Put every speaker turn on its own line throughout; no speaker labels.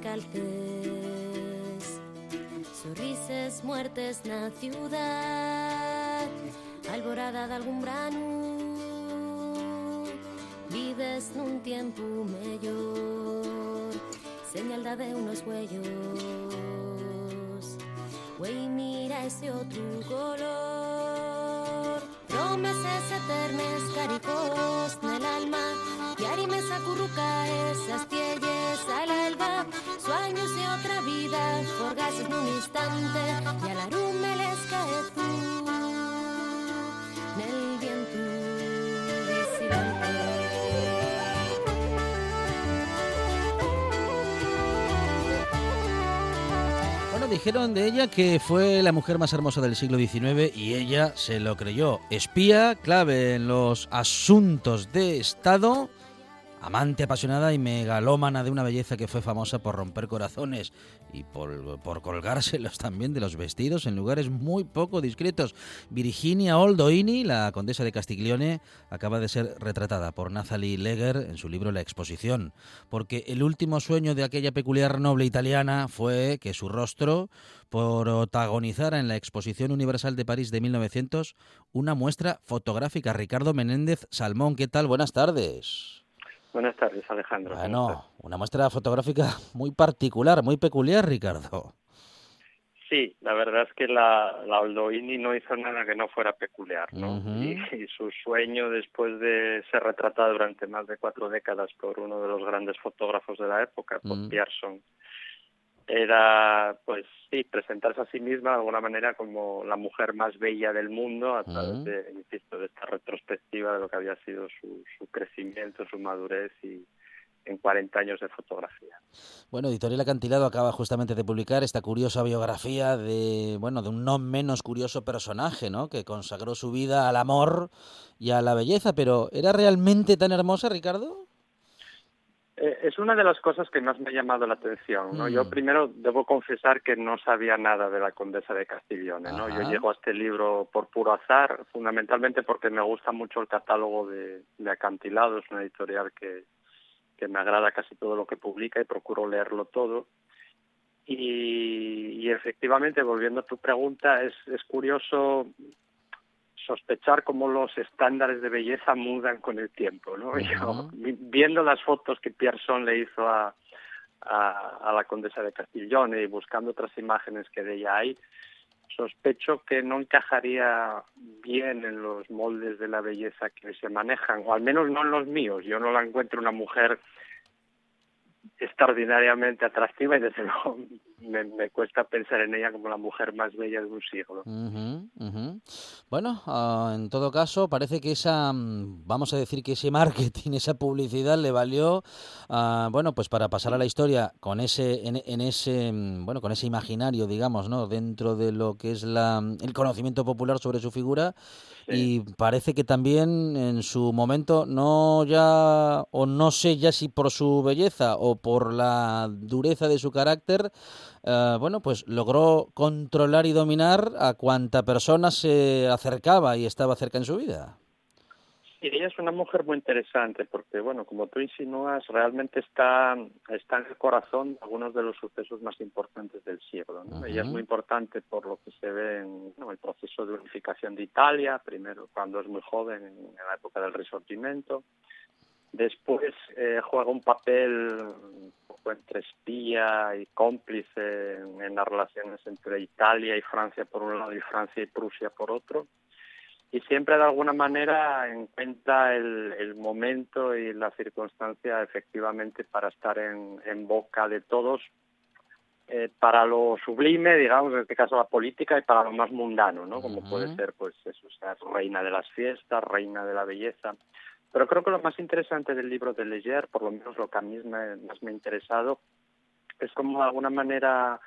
Descalces. Sorrises, muertes na ciudad, alborada de algún brano. Vives nun tiempo mellor, señalda de unos huellos. Güey, mira ese otro color. Promesas eternas, caricos Sueños de otra vida, forgases en un instante, y a la rume les cae tú. Nel viento
Bueno, dijeron de ella que fue la mujer más hermosa del siglo XIX y ella se lo creyó. Espía, clave en los asuntos de Estado amante apasionada y megalómana de una belleza que fue famosa por romper corazones y por, colgárselos también de los vestidos en lugares muy poco discretos. Virginia Oldoini, la condesa de Castiglione, acaba de ser retratada por Nathalie Leger en su libro La exposición, porque el último sueño de aquella peculiar noble italiana fue que su rostro protagonizara en la Exposición Universal de París de 1900 una muestra fotográfica. Ricardo Menéndez Salmón, ¿qué tal? Buenas tardes.
Buenas tardes, Alejandro.
Bueno, una muestra fotográfica muy particular, muy peculiar, Ricardo.
Sí, la verdad es que la, la Oldoini no hizo nada que no fuera peculiar, ¿no? y, su sueño, después de ser retratada durante más de cuatro décadas por uno de los grandes fotógrafos de la época, por Pierson, era, pues sí, presentarse a sí misma de alguna manera como la mujer más bella del mundo a través de, insisto, de esta retrospectiva de lo que había sido su, su crecimiento, su madurez y en 40 años de fotografía.
Bueno, Editorial Acantilado acaba justamente de publicar esta curiosa biografía de, bueno, de un no menos curioso personaje, ¿no? Que consagró su vida al amor y a la belleza, pero ¿era realmente tan hermosa, Ricardo?
Eh, es una de las cosas que más me ha llamado la atención. ¿no? Yo
Mm.
primero debo confesar que no sabía nada de la condesa de Castiglione. ¿no? Yo llego a este libro por puro azar, fundamentalmente porque me gusta mucho el catálogo de, de Acantilado, es una editorial que, que me agrada casi todo lo que publica y procuro leerlo todo. Y, y efectivamente, volviendo a tu pregunta, es, es curioso sospechar cómo los estándares de belleza mudan con el tiempo, ¿no? Yo, vi- viendo las fotos que Pierson le hizo a, a, a la condesa de Castiglione y buscando otras imágenes que de ella hay, sospecho que no encajaría bien en los moldes de la belleza que se manejan, o al menos no en los míos. Yo no la encuentro una mujer extraordinariamente atractiva y desde luego me, me cuesta pensar en ella como la mujer más bella de un siglo.
Bueno, ah, en todo caso, parece que esa, mm, vamos a decir que ese marketing, esa publicidad le valió, ah, bueno, pues para pasar a la historia con ese, en, en ese, mm, bueno, con ese imaginario, digamos, ¿no? Dentro de lo que es la, el conocimiento popular sobre su figura y parece que también en su momento no ya o no sé ya si por su belleza o por la dureza de su carácter eh, bueno pues logró controlar y dominar a cuanta persona se acercaba y estaba cerca en su vida
Y ella es una mujer muy interesante porque, bueno, como tú insinúas, realmente está, está en el corazón de algunos de los sucesos más importantes del siglo. ¿no? Ella es muy importante por lo que se ve en ¿no? el proceso de unificación de Italia, primero cuando es muy joven, en, en la época del Risorgimento. Después eh, juega un papel un poco entre espía y cómplice en, en las relaciones entre Italia y Francia por un lado y Francia y Prusia por otro y siempre de alguna manera encuentra el, el momento y la circunstancia efectivamente para estar en, en boca de todos eh, para lo sublime, digamos, en este caso la política, y para lo más mundano, ¿no? Como puede ser, pues, eso, sea, reina de las fiestas, reina de la belleza. Pero creo que lo más interesante del libro de Leger, por lo menos lo que a mí más me ha interesado, es como de alguna manera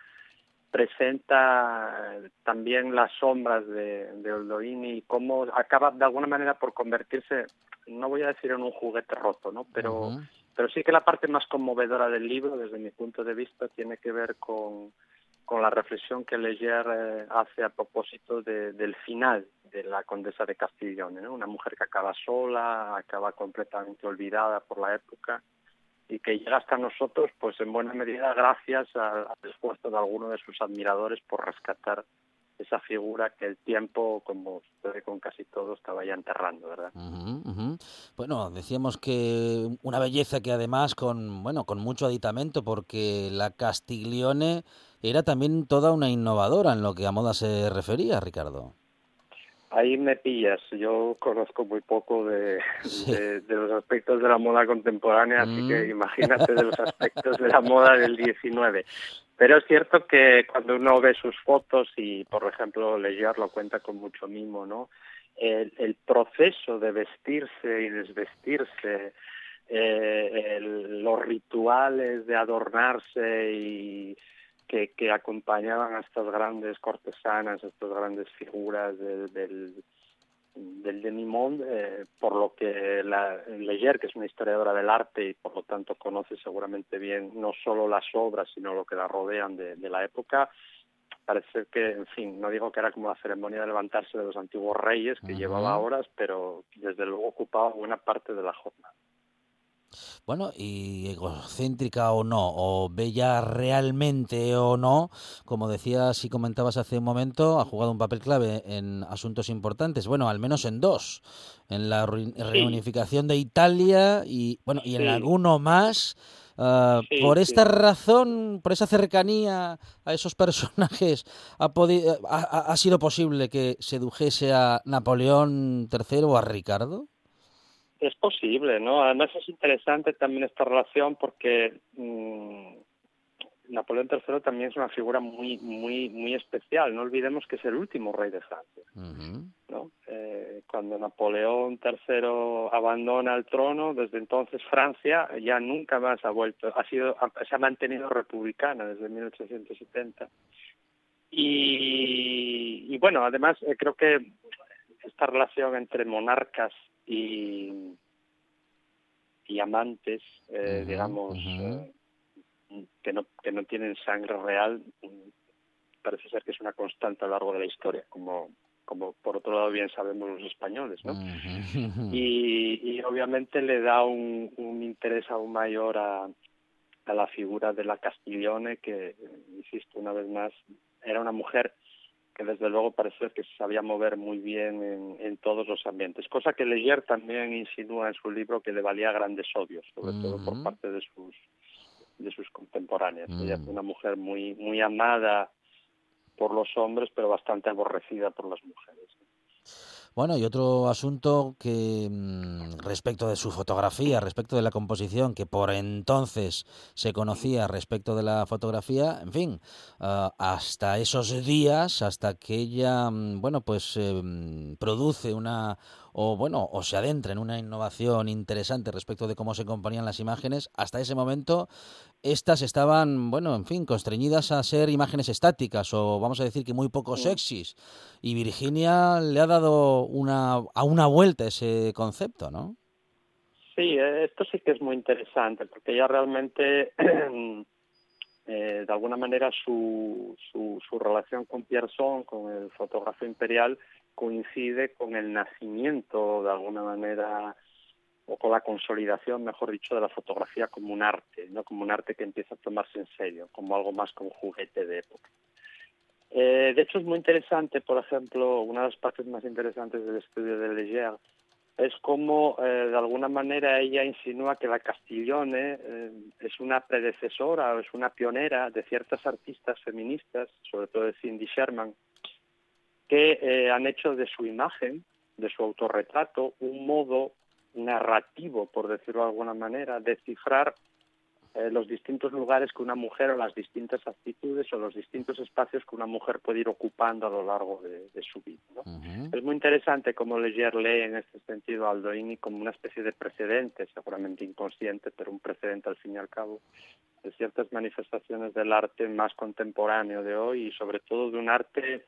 presenta también las sombras de, de y cómo acaba de alguna manera por convertirse, no voy a decir en un juguete roto, ¿no? Pero, pero sí que la parte más conmovedora del libro, desde mi punto de vista, tiene que ver con, con la reflexión que Leger eh, hace a propósito del final de la condesa de Castiglione, ¿no? una mujer que acaba sola, acaba completamente olvidada por la época y que llega hasta nosotros, pues en buena medida gracias al, esfuerzo de alguno de sus admiradores por rescatar esa figura que el tiempo, como sucede con casi todo, estaba ya enterrando, ¿verdad?
Bueno, decíamos que una belleza que además con, bueno, con mucho aditamento, porque la Castiglione era también toda una innovadora en lo que a moda se refería, Ricardo.
Ahí me pillas. Yo conozco muy poco de, los aspectos de la moda contemporánea, así que mm. imagínate de los aspectos de la moda del 19. Pero es cierto que cuando uno ve sus fotos y, por ejemplo, Leyer lo cuenta con mucho mimo, ¿no? El, proceso de vestirse y desvestirse, eh, los rituales de adornarse y que, que acompañaban a estas grandes cortesanas, a estas grandes figuras del, del, del demimonde, eh, por lo que la, Leyer, que es una historiadora del arte y por lo tanto conoce seguramente bien no solo las obras, sino lo que la rodean de, de la época, parece que, en fin, no digo que era como la ceremonia de levantarse de los antiguos reyes, que llevaba horas, pero desde luego ocupaba buena parte de la jornada.
Bueno, y egocéntrica o no, o bella realmente o no, como decías y comentabas hace un momento, ha jugado un papel clave en asuntos importantes, bueno, al menos en dos, en la reunificación de Italia y bueno, y en alguno más. Ah, por esta razón, por esa cercanía a esos personajes, ha, ha sido posible que sedujese a Napoleón III o a Ricardo?
Es posible, ¿no? Además es interesante también esta relación porque mmm, Napoleón III también es una figura muy muy muy especial. No olvidemos que es el último rey de Francia, ¿no? Eh, cuando Napoleón III abandona el trono, desde entonces Francia ya nunca más ha vuelto, ha sido se ha mantenido republicana desde 1870. Y, y bueno, además eh, creo que esta relación entre monarcas y, y amantes, eh, digamos, eh, que, no, que no tienen sangre real, parece ser que es una constante a lo largo de la historia, como, como por otro lado bien sabemos los españoles, ¿no? y, y, obviamente le da un, un interés aún mayor a, a la figura de la Castiglione, que, insisto, una vez más, era una mujer que desde luego parece que se sabía mover muy bien en, en, todos los ambientes, cosa que Leyer también insinúa en su libro que le valía grandes odios, sobre todo por parte de sus de sus contemporáneas. Ella fue una mujer muy muy amada por los hombres, pero bastante aborrecida por las mujeres.
Bueno, y otro asunto que mm, respecto de su fotografía, respecto de la composición, que por entonces se conocía respecto de la fotografía, en fin, ah, hasta esos días, hasta que ella, mm, bueno, pues em, produce una, o bueno, o se adentra en una innovación interesante respecto de cómo se componían las imágenes, hasta ese momento estas estaban, bueno, en fin, constreñidas a ser imágenes estáticas o vamos a decir que muy poco sexys. Y Virginia le ha dado una, a una vuelta ese concepto, ¿no?
Sí, eh, esto sí que es muy interesante porque ella realmente, eh, de alguna manera, su, su, su relación con Pierson, con el fotógrafo imperial, coincide con el nacimiento, de alguna manera, o con la consolidación, mejor dicho, de la fotografía como un arte, no como un arte que empieza a tomarse en serio, como algo más como juguete de época. Eh, de hecho, es muy interesante, por ejemplo, una de las partes más interesantes del estudio de Leger es cómo, eh, de alguna manera, ella insinúa que la Castiglione eh, es una predecesora o es una pionera de ciertas artistas feministas, sobre todo de Cindy Sherman, que eh, han hecho de su imagen, de su autorretrato, un modo narrativo, por decirlo de alguna manera, de cifrar eh, los distintos lugares que una mujer o las distintas actitudes o los distintos espacios que una mujer puede ir ocupando a lo largo de, su vida. Es muy interesante cómo Leger lee en este sentido a Aldoini como una especie de precedente, seguramente inconsciente, pero un precedente al fin y al cabo, de ciertas manifestaciones del arte más contemporáneo de hoy y sobre todo de un arte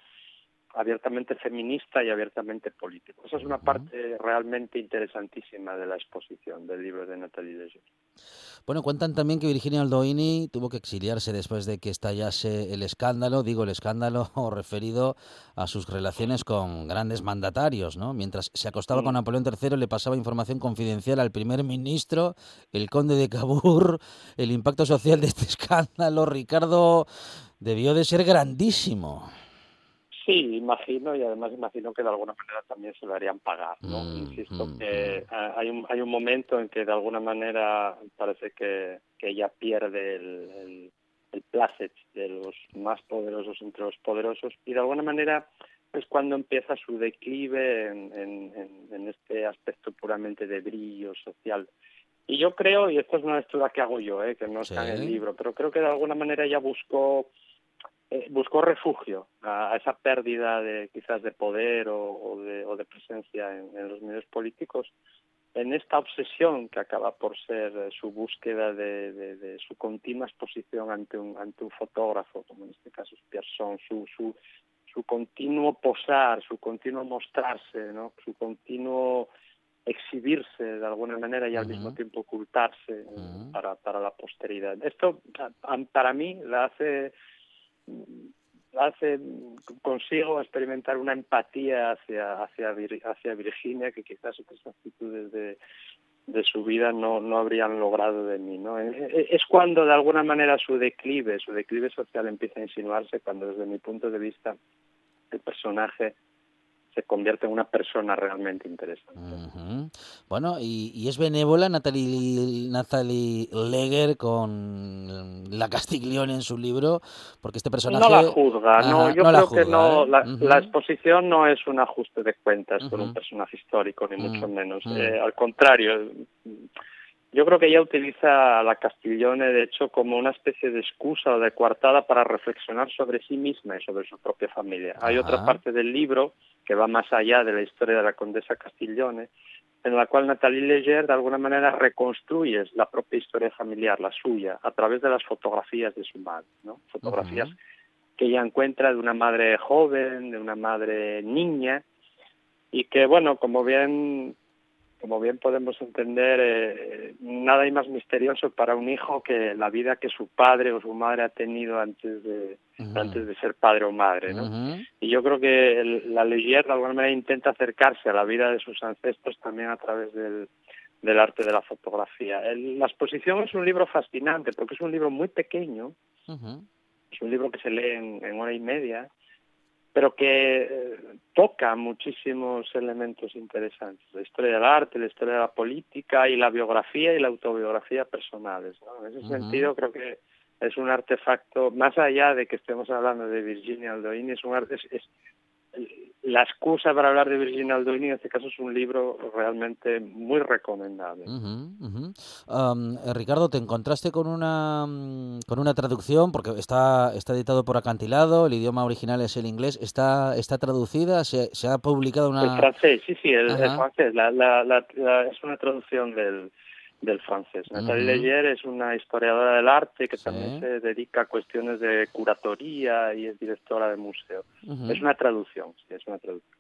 abiertamente feminista y abiertamente político. Esa es una parte realmente interesantísima de la exposición del libro de Natalie Leger.
Bueno, cuentan también que Virginia Aldoini tuvo que exiliarse después de que estallase el escándalo, digo el escándalo referido a sus relaciones con grandes mandatarios, ¿no? Mientras se acostaba con. Napoleón III le pasaba información confidencial al primer ministro, el conde de Cabur, el impacto social de este escándalo, Ricardo, debió de ser grandísimo.
Sí, imagino y además imagino que de alguna manera también se lo harían pagar, ¿no? Mm, Insisto mm, que mm. hay un hay un momento en que de alguna manera parece que, que ella pierde el, el, el placet de los más poderosos entre los poderosos y de alguna manera es cuando empieza su declive en, en, en este aspecto puramente de brillo social. Y yo creo, y esto es una lectura que hago yo, ¿eh? que no está en el libro, pero creo que de alguna manera ella buscó eh, buscó refugio a, esa pérdida de quizás de poder o, de, presencia en, los medios políticos en esta obsesión que acaba por ser eh, su búsqueda de, su continua exposición ante un ante un fotógrafo como en este caso es Pierson su su su continuo posar su continuo mostrarse no su continuo exhibirse de alguna manera y al mismo tiempo ocultarse para para la posteridad. Esto para mí la hace hace consigo experimentar una empatía hacia hacia Virginia que quizás otras actitudes de, de su vida no no habrían logrado de mí no es cuando de alguna manera su declive su declive social empieza a insinuarse cuando desde mi punto de vista el personaje se convierte en una persona realmente interesante.
Bueno, y, es benévola Natalie, Natalie Leger con la Castiglione en su libro, porque este personaje...
No la juzga, no, yo creo que no, la, la, exposición no es un ajuste de cuentas con un personaje histórico, ni mucho menos. Eh, al contrario, yo creo que ella utiliza a la Castiglione, de hecho, como una especie de excusa o de coartada para reflexionar sobre sí misma y sobre su propia familia. Hay otra parte del libro que va más allá de la historia de la condesa Castiglione, en la cual Nathalie Leger de alguna manera reconstruye la propia historia familiar, la suya, a través de las fotografías de su madre, ¿no? Fotografías que ella encuentra de una madre joven, de una madre niña, y que, bueno, como bien como bien podemos entender, eh, nada hay más misterioso para un hijo que la vida que su padre o su madre ha tenido antes de, antes de ser padre o madre. ¿no? Y yo creo que la leyenda de alguna manera intenta acercarse a la vida de sus ancestros también a través del, del arte de la fotografía. la exposición es un libro fascinante porque es un libro muy pequeño, es un libro que se lee en hora y media pero que eh, toca muchísimos elementos interesantes, la historia del arte, la historia de la política y la biografía y la autobiografía personales. En ese sentido creo que es un artefacto, más allá de que estemos hablando de Virginia Aldoini, es un arte, es, la excusa para hablar de Virginia Aldoini en este caso es un libro realmente muy recomendable.
Eh, Ricardo, ¿te encontraste con una mm, con una traducción? Porque está, está editado por Acantilado, el idioma original es el inglés. ¿Está, está traducida? ¿Se, se ha publicado una...?
El francés, sí, sí, el, francés. La, la, es una traducción del del francés. Natalie Leyer es una historiadora del arte que también se dedica a cuestiones de curatoría y es directora de museo. Es una traducción, sí, es una traducción.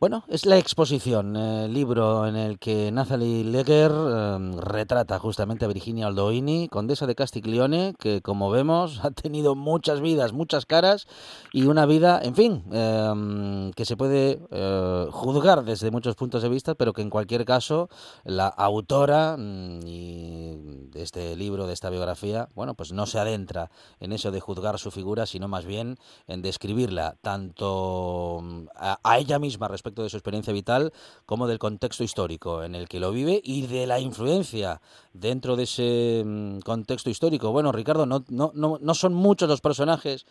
Bueno, es la exposición, el libro en el que Nathalie Leger em, retrata justamente a Virginia Aldoini, condesa de Castiglione, que como vemos ha tenido muchas vidas, muchas caras y una vida, en fin, em, que se puede eh, juzgar desde muchos puntos de vista, pero que en cualquier caso la autora mm, de este libro, de esta biografía, bueno, pues no se adentra en eso de juzgar su figura, sino más bien en describirla tanto mm, a, ella misma respecto de su experiencia vital como del contexto histórico en el que lo vive y de la influencia dentro de ese mm, contexto histórico. Bueno, Ricardo, no, no, no, no son muchos los personajes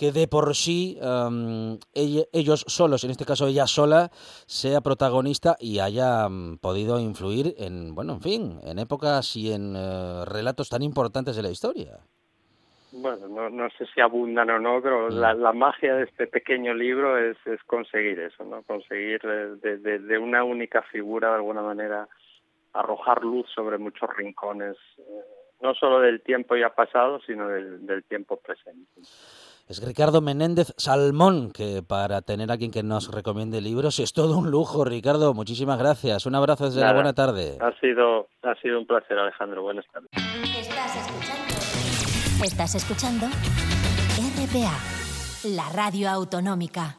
que de por sí ellos solos, en este caso ella sola, sea protagonista y haya mm, podido influir en, bueno, en fin, en épocas y en eh, relatos tan importantes de la historia.
Bueno, no, no sé si abundan o no, pero mm. la, la, magia de este pequeño libro es, es conseguir eso, ¿no? Conseguir eh, de, de, una única figura, de alguna manera, arrojar luz sobre muchos rincones, eh, no solo del tiempo ya pasado, sino del, del tiempo presente.
Es Ricardo Menéndez Salmón, que para tener a quien que nos recomiende libros es todo un lujo, Ricardo. Muchísimas gracias. Un abrazo desde la buena tarde.
Ha sido, ha sido un placer, Alejandro. Buenas tardes.
Estás escuchando. Estás escuchando RPA, la radio autonómica.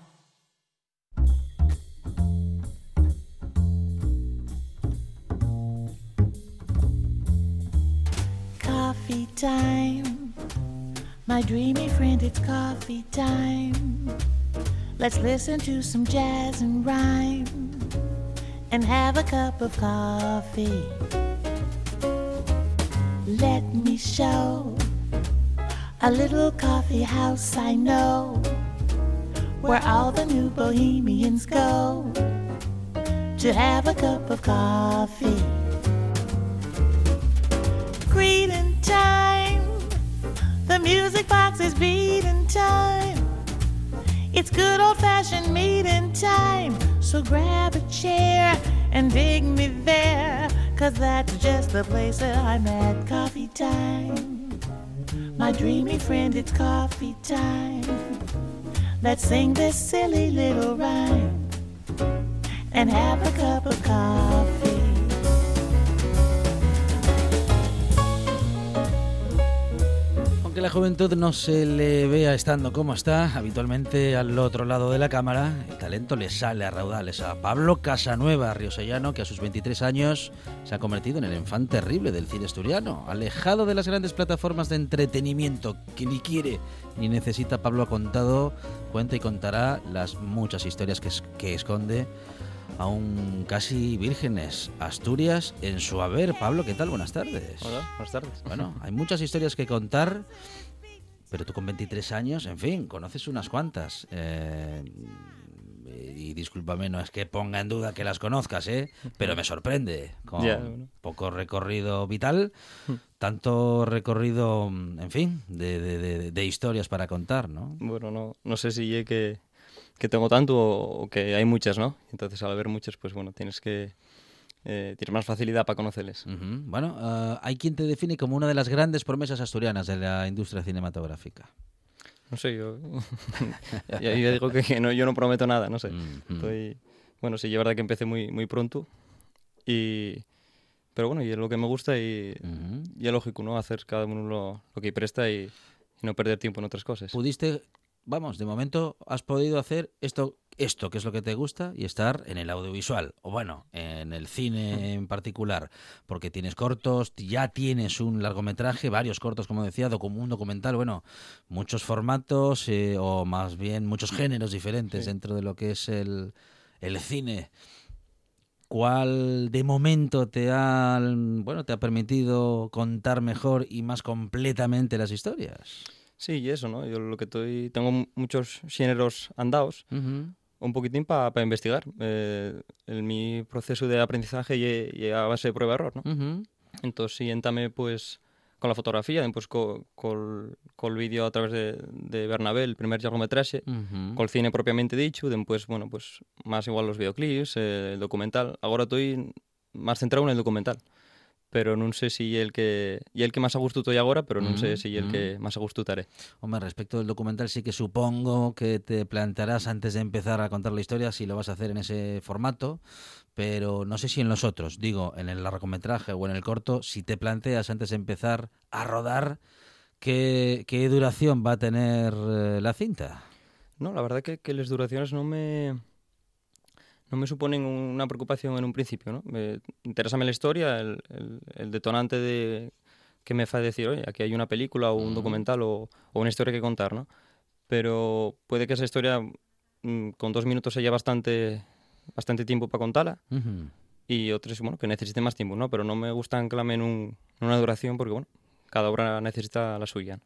Coffee time. My dreamy friend, it's coffee time. Let's listen to some jazz and rhyme and have a cup of coffee. Let me show a little coffee house I know where all the new bohemians go to have a cup of coffee. Greeting time the music box is beating time. It's good old fashioned meeting time. So grab a chair and dig me there. Cause that's just the place that I'm at. Coffee time. My dreamy friend, it's coffee time. Let's sing this silly little rhyme and have a cup of coffee.
La juventud no se le vea estando como está, habitualmente al otro lado de la cámara, el talento le sale a raudales a Pablo Casanueva, riosellano, que a sus 23 años se ha convertido en el infante terrible del cine asturiano, alejado de las grandes plataformas de entretenimiento que ni quiere ni necesita. Pablo ha contado, cuenta y contará las muchas historias que, que esconde aún casi vírgenes. Asturias en su haber. Pablo, ¿qué tal? Buenas tardes.
Hola, buenas tardes.
Bueno, hay muchas historias que contar, pero tú con 23 años, en fin, conoces unas cuantas. Eh, y discúlpame, no es que ponga en duda que las conozcas, ¿eh? pero me sorprende. Con poco recorrido vital, hmm. tanto recorrido, en fin, de, de, historias para contar, ¿no?
Bueno, no, no sé si llegue que que tengo tanto o, que hay muchas, ¿no? Entonces al haber muchas, pues bueno, tienes que... Eh, tienes más facilidad para conocerles.
Bueno, uh, hay quien te define como una de las grandes promesas asturianas de la industria cinematográfica.
No sé, yo, ya, digo que no, yo no prometo nada, no sé. Estoy, bueno, sí, es verdad que empecé muy, muy pronto y... Pero bueno, y es lo que me gusta y, y es lógico, ¿no? Hacer cada uno lo, lo que presta y, y, no perder tiempo en otras cosas.
¿Pudiste vamos, de momento has podido hacer esto, esto que es lo que te gusta y estar en el audiovisual, o bueno, en el cine en particular, porque tienes cortos, ya tienes un largometraje, varios cortos, como decía, un documental, bueno, muchos formatos eh, o más bien muchos géneros diferentes dentro de lo que es el, el cine. ¿Cuál de momento te ha, bueno, te ha permitido contar mejor y más completamente las historias?
Sí, y eso, ¿no? Yo lo que estoy... Tengo muchos géneros andados, un poquitín para investigar. Eh, en mi proceso de aprendizaje llega a base de prueba-error, ¿no? Entonces, siguiéntame, pues, con la fotografía, después con, con, el vídeo a través de, de Bernabé, el primer largometraje, con el cine propiamente dicho, después, bueno, pues, más igual los videoclips, eh, el documental. Ahora estoy más centrado en el documental pero no sé si el que y el que más a gusto estoy ahora, pero no sé si el que más a gusto estaré.
Hombre, respecto del documental sí que supongo que te plantearás antes de empezar a contar la historia si lo vas a hacer en ese formato, pero no sé si en los otros, digo, en el largometraje o en el corto, si te planteas antes de empezar a rodar qué, qué duración va a tener eh, la cinta.
No, la verdad que, que las duraciones no me no me suponen una preocupación en un principio. ¿no? Me interesa la historia, el, el, detonante de que me hace decir, oye, aquí hay una película o un documental o, o, una historia que contar, ¿no? Pero puede que esa historia mm, con dos minutos haya bastante, bastante tiempo para contarla y otros, bueno, que necesite más tiempo, ¿no? Pero no me gusta anclarme en, un, en una duración porque, bueno, cada obra necesita la suya.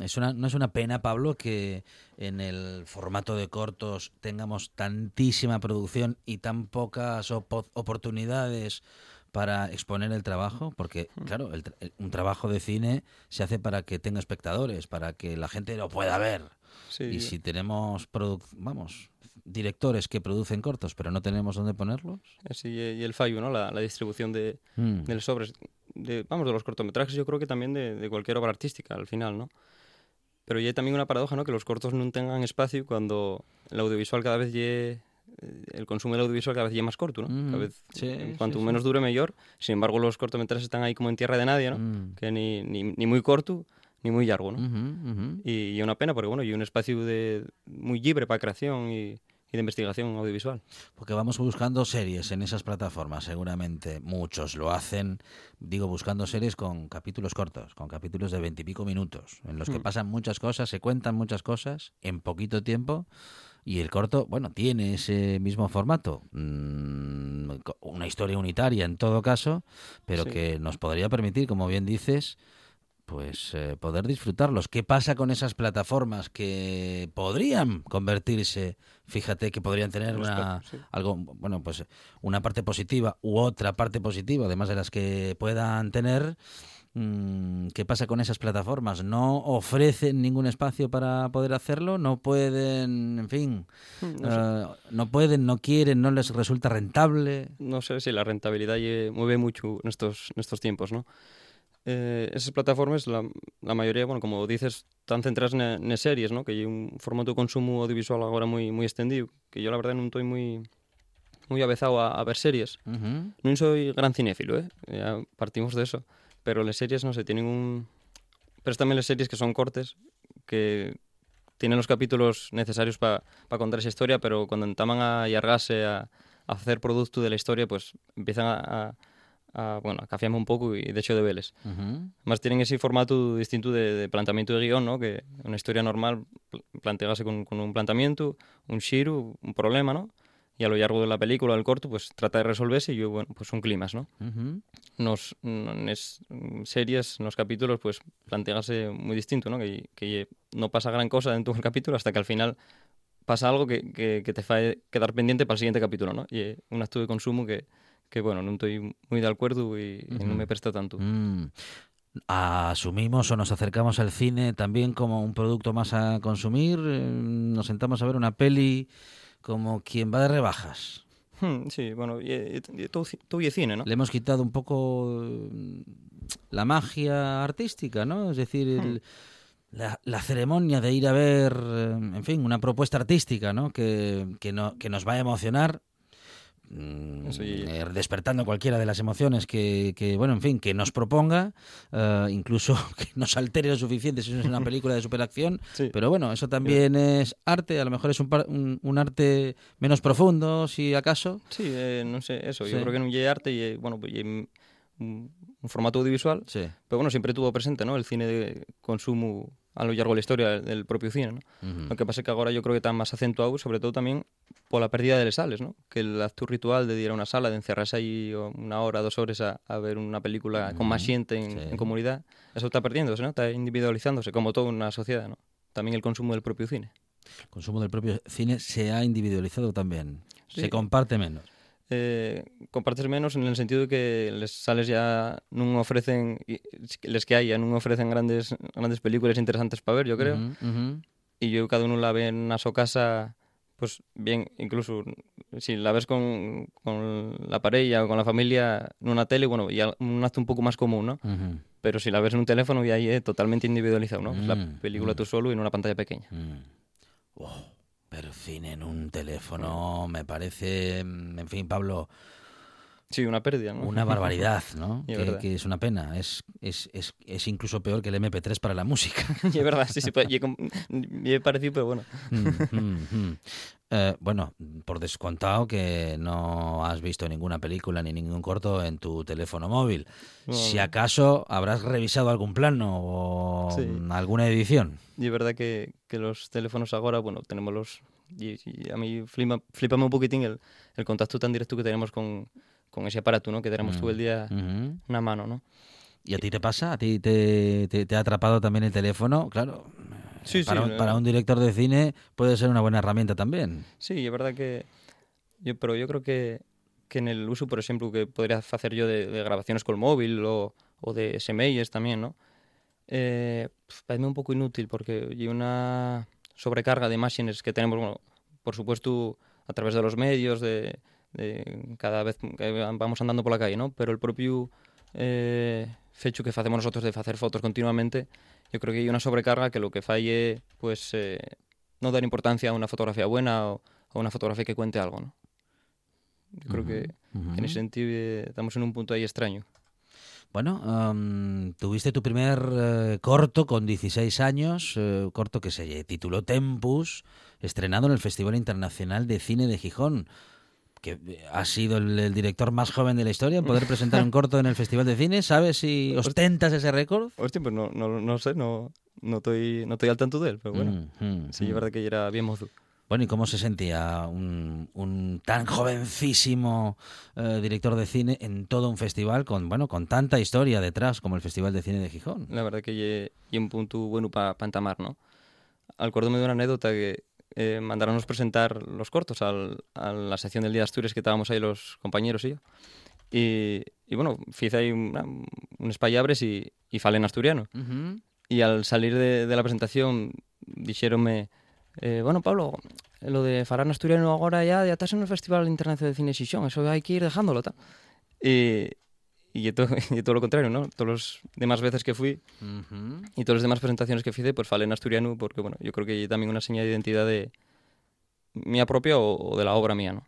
es una, no es una pena, Pablo, que en el formato de cortos tengamos tantísima producción y tan pocas oportunidades para exponer el trabajo, porque claro, un trabajo de cine se hace para que tenga espectadores, para que la gente lo pueda ver. Y si tenemos, vamos, directores que producen cortos, pero no tenemos dónde ponerlos.
Sí, y el fallo, ¿no? La, distribución de, mm. los sobres, de, vamos, de los cortometrajes, yo creo que también de, cualquier obra artística, al final, ¿no? Pero hay también una paradoja, ¿no? Que los cortos no tengan espacio cuando el audiovisual cada vez llegue el consumo del audiovisual cada vez es más corto, ¿no? Cada mm. vez, cuanto menos dure, mejor. Sin embargo, los cortometrajes están ahí como en tierra de nadie, ¿no? Mm. Que ni, ni, ni, muy corto ni muy largo, ¿no? Y es una pena porque, bueno, hay un espacio de, muy libre para creación y, y de investigación audiovisual.
Porque vamos buscando series en esas plataformas, seguramente muchos lo hacen, digo, buscando series con capítulos cortos, con capítulos de veintipico minutos, en los que hmm. pasan muchas cosas, se cuentan muchas cosas en poquito tiempo. Y el corto, bueno, tiene ese mismo formato, mm, una historia unitaria en todo caso, pero que nos podría permitir, como bien dices, pues eh, poder disfrutarlos. ¿Qué pasa con esas plataformas que podrían convertirse, fíjate que podrían tener una, algo, bueno, pues una parte positiva u otra parte positiva, además de las que puedan tener? Mm, ¿Qué pasa con esas plataformas? ¿No ofrecen ningún espacio para poder hacerlo? ¿No pueden, en fin, no, eh, no pueden, no quieren, no les resulta rentable?
No sé si la rentabilidad mueve mucho en estos, en estos tiempos, ¿no? Eh, esas plataformas, la, la, mayoría, bueno, como dices, están centradas en series, ¿no? Que hay un formato de consumo audiovisual ahora muy, muy extendido, que yo la verdad no estoy muy muy avezado a, a ver series. Uh -huh. No soy gran cinéfilo, ¿eh? Ya partimos de eso. Pero las series, no sé, tienen un... Pero también las series que son cortes, que tienen los capítulos necesarios para pa contar esa historia, pero cuando entaman a allargarse a, a hacer producto de la historia, pues empiezan a, a a, bueno, a un pouco e deixo de veles. Uh -huh. Mas tienen ese formato distinto de, de planteamiento de guion, ¿no? que unha historia normal plantease con, con un planteamiento, un xiro, un problema, ¿no? y a lo largo de la película, del corto, pues trata de resolverse y bueno, pues un climas, ¿no? Uh -huh. Nos, series, nos capítulos, pues plantease muy distinto, ¿no? Que, que no pasa gran cosa dentro del capítulo hasta que al final pasa algo que, que, que te fae quedar pendiente para el siguiente capítulo, ¿no? Y un acto de consumo que, que bueno, non estoy moi de acuerdo e, uh -huh. non me presta tanto.
Mm. Asumimos o nos acercamos al cine también como un producto más a consumir, eh, nos sentamos a ver una peli como quien va de rebajas.
Hmm, sí, bueno, y, y, todo, todo y cine, ¿no?
Le hemos quitado un poco mm, la magia artística, ¿no? Es decir, el, hmm. la, la, ceremonia de ir a ver, eh, en fin, una propuesta artística, ¿no? Que, que, no, que nos va a emocionar Mm, eh, despertando cualquiera de las emociones que, que, bueno, en fin, que nos proponga, uh, incluso que nos altere lo suficiente si es una película de superacción, sí. pero bueno, eso también sí. es arte, a lo mejor es un, un, un, arte menos profundo, si acaso.
Sí, eh, non sé, eso, yo creo que non lle arte e, bueno, pues, un, un formato audiovisual,
sí.
pero bueno, siempre tuvo presente, ¿no? El cine de consumo a lo largo de la historia del propio cine, ¿no? Uh -huh. Lo que pasa es que agora yo creo que está máis acentuado, sobre todo tamén pola pérdida de sales, ¿no? Que el acto ritual de ir a unha sala, de encerrarse aí unha hora, dos horas a, a ver unha película uh -huh. con máis xente en, sí. en comunidade, eso está perdiéndose, ¿no? Está individualizándose como todo unha sociedade, ¿no? Tamén el consumo del propio cine.
El consumo del propio cine se ha individualizado tamén. Sí. Se comparte menos
eh, compartes menos en el sentido de que les sales ya non ofrecen les que hai non ofrecen grandes grandes películas interesantes para ver, yo creo. Uh -huh, uh -huh. Y yo cada uno la ve en a casa pues bien, incluso si la ves con, con la pareja o con la familia en una tele, bueno, ya un acto un poco más común, ¿no? Uh -huh. Pero si la ves en un teléfono ya ahí es totalmente individualizado, ¿no? Uh -huh. La película uh -huh. tú solo y en una pantalla pequeña.
Oh. Pero cine en un teléfono me parece, en fin, Pablo.
Sí, una pérdida, ¿no?
Una barbaridad, ¿no? que, que, es una pena. Es, es, es, es, incluso peor que el MP3 para la música.
y es verdad, sí, sí. Y he parecido, pero bueno.
Mm, mm, mm. Eh, bueno, por descontado que no has visto ninguna película ni ningún corto en tu teléfono móvil. Si acaso habrás revisado algún plano o sí. alguna edición.
Y es verdad que, que los teléfonos ahora, bueno, tenemos los... Y, y a mí flipa, flipame un poquitín el, el contacto tan directo que tenemos con, con ese aparato, ¿no? Que tenemos mm. todo el día uh -huh. una mano, ¿no?
¿Y a ti te pasa? ¿A ti te, te, ha atrapado también el teléfono? Claro.
Sí,
para,
sí,
un, para un director de cine puede ser una buena herramienta también.
Sí, es verdad que... Yo, pero yo creo que, que en el uso, por ejemplo, que podría hacer yo de, de grabaciones con el móvil o, o de SMEs también, ¿no? Eh, parece un poco inútil porque hay una sobrecarga de imágenes que tenemos, bueno, por supuesto, a través de los medios, de, de cada vez que vamos andando por la calle, ¿no? Pero el propio eh, fecho que hacemos nosotros de hacer fotos continuamente, yo creo que hay una sobrecarga que lo que falle, pues, eh, no dar importancia a una fotografía buena o a una fotografía que cuente algo, ¿no? Yo creo uh -huh, que, uh -huh. en ese sentido eh, estamos en un punto ahí extraño.
Bueno, um, tuviste tu primer uh, corto con 16 años, uh, corto que se tituló Tempus, estrenado en el Festival Internacional de Cine de Gijón que ha sido el, el, director más joven de la historia en poder presentar un corto en el Festival de Cine. ¿Sabes si ostentas ese récord?
Hostia, pues no, no, no sé, no, no, estoy, no estoy al tanto de él, pero bueno, mm, mm, sí, es verdad que era bien mozo.
Bueno, ¿y cómo se sentía un, un tan jovencísimo eh, director de cine en todo un festival con bueno con tanta historia detrás como el Festival de Cine de Gijón?
La verdad que hay un punto bueno para pa entamar, ¿no? Acuérdame de una anécdota que eh, mandaronnos presentar los cortos al, a la sección del Día de Asturias que estábamos ahí los compañeros y yo. Y, y bueno, fiz ahí una, un espallabres e, e falé en asturiano.
Uh -huh.
E al salir de, de la presentación dixéronme eh, bueno, Pablo, lo de falar en asturiano agora ya, ya estás en el festival internacional de cine xixón, eso hai que ir dejándolo, tal. E, Y, y todo, y todo lo contrario, ¿no? Todas las demás veces que fui
uh -huh.
y todas las demás presentaciones que hice, pues falé en asturiano porque, bueno, yo creo que hay también una señal de identidad de mía propia o, o de la obra mía, ¿no?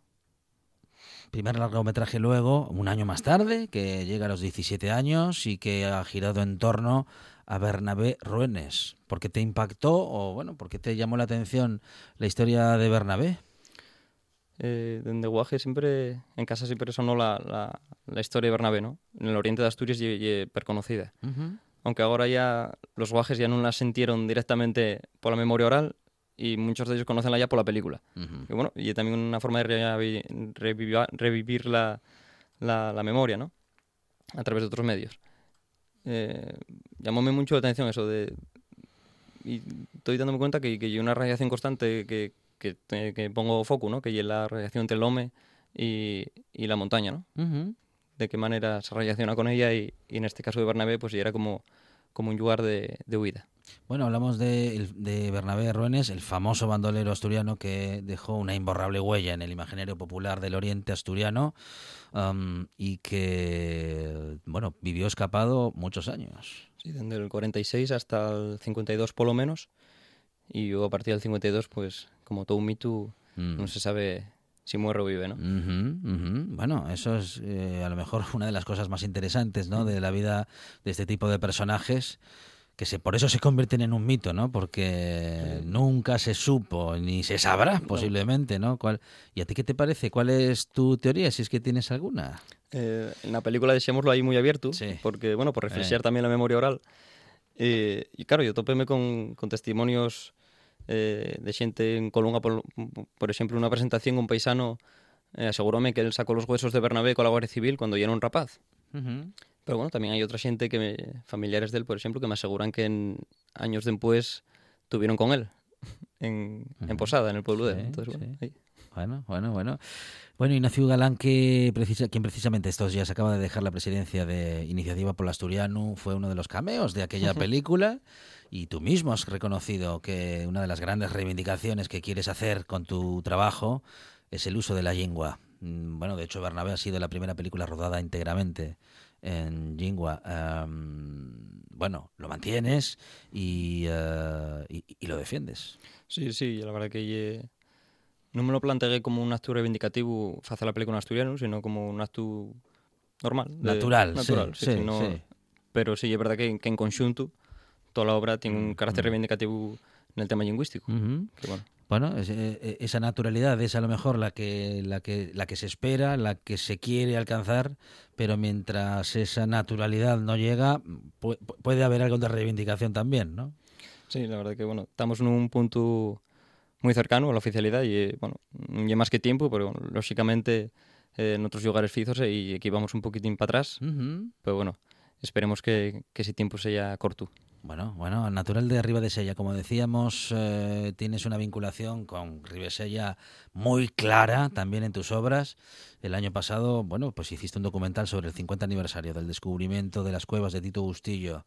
Primer largometraje luego, un año más tarde, que llega a los 17 años y que ha girado en torno a Bernabé Ruenes. ¿Por qué te impactó o, bueno, por qué te llamó la atención la historia de Bernabé?
Eh, de Guaje siempre, en casa siempre sonó la, la, la, historia de Bernabé, ¿no? En el oriente de Asturias y, y perconocida.
Uh -huh.
Aunque ahora ya los guajes ya no la sintieron directamente por la memoria oral y muchos de ellos conocen ya por la película.
Uh -huh.
Y bueno, y también una forma de revivir, revivir, revivir la, la, la, memoria, ¿no? A través de otros medios. Eh, llamóme mucho la atención eso de... Y estoy dándome cuenta que, que hay una radiación constante que, que, que pongo foco, ¿no? Que es la radiación entre el hombre y, y la montaña, ¿no?
Uh -huh.
De qué manera se relaciona con ella y, y, en este caso de Bernabé, pues ya era como, como un lugar de, de huida.
Bueno, hablamos de, de Bernabé Ruenes, el famoso bandolero asturiano que dejó una imborrable huella en el imaginario popular del oriente asturiano um, y que, bueno, vivió escapado muchos años.
Sí, desde el 46 hasta el 52 por lo menos, y yo a partir del 52, pues como todo un mito, mm. no se sabe si muere o vive, ¿no?
Uh -huh, uh -huh. Bueno, eso es eh, a lo mejor una de las cosas más interesantes, ¿no? De la vida de este tipo de personajes que se, por eso se convierten en un mito, ¿no? Porque sí. nunca se supo ni se sabrá posiblemente, ¿no? ¿Cuál, ¿Y a ti qué te parece? ¿Cuál es tu teoría, si es que tienes alguna?
Eh, en la película dejémoslo ahí muy abierto,
sí.
porque, bueno, por refrescar eh. también la memoria oral. Eh, y claro, yo topéme con, con testimonios eh, de xente en Colunga, por, por exemplo, unha presentación un paisano eh, aseguróme que él sacó los huesos de Bernabé con la Guardia Civil cuando ya era un rapaz.
Uh -huh.
Pero bueno, también hay otra gente que me, familiares de él, por ejemplo, que me aseguran que en años después tuvieron con él en, uh -huh. en Posada, en el pueblo
sí,
de él. Entonces, bueno,
sí. Bueno, bueno, bueno. Bueno, Ignacio Galán, que precisa, quien precisamente estos días acaba de dejar la presidencia de Iniciativa por Asturiano, fue uno de los cameos de aquella película. Y tú mismo has reconocido que una de las grandes reivindicaciones que quieres hacer con tu trabajo es el uso de la lengua. Bueno, de hecho, Bernabé ha sido la primera película rodada íntegramente en lengua. Um, bueno, lo mantienes y, uh, y, y, lo defiendes.
Sí, sí, la verdad que no me lo planteé como un acto reivindicativo hacer la película en asturiano, sino como un acto normal.
De, natural,
natural,
sí,
sí,
sí,
no,
sí.
Pero sí, es verdad que, que en conjunto toda la obra tiene un carácter reivindicativo en el tema lingüístico.
Uh -huh.
que bueno.
Bueno, eh, esa naturalidad es a lo mejor la que, la, que, la que se espera, la que se quiere alcanzar, pero mientras esa naturalidad no llega, puede haber algo de reivindicación también, ¿no?
Sí, la verdad que bueno, estamos en un punto muy cercano a la oficialidad y bueno, ya más que tiempo, pero bueno, lógicamente eh, en otros lugares fijos y aquí vamos un poquitín para atrás,
uh -huh.
pero bueno, esperemos que, que ese tiempo sea corto.
Bueno, bueno, Natural de Ribadesella, como decíamos, eh, tienes una vinculación con Ribadesella muy clara también en tus obras. El año pasado, bueno, pues hiciste un documental sobre el 50 aniversario del descubrimiento de las cuevas de Tito Bustillo.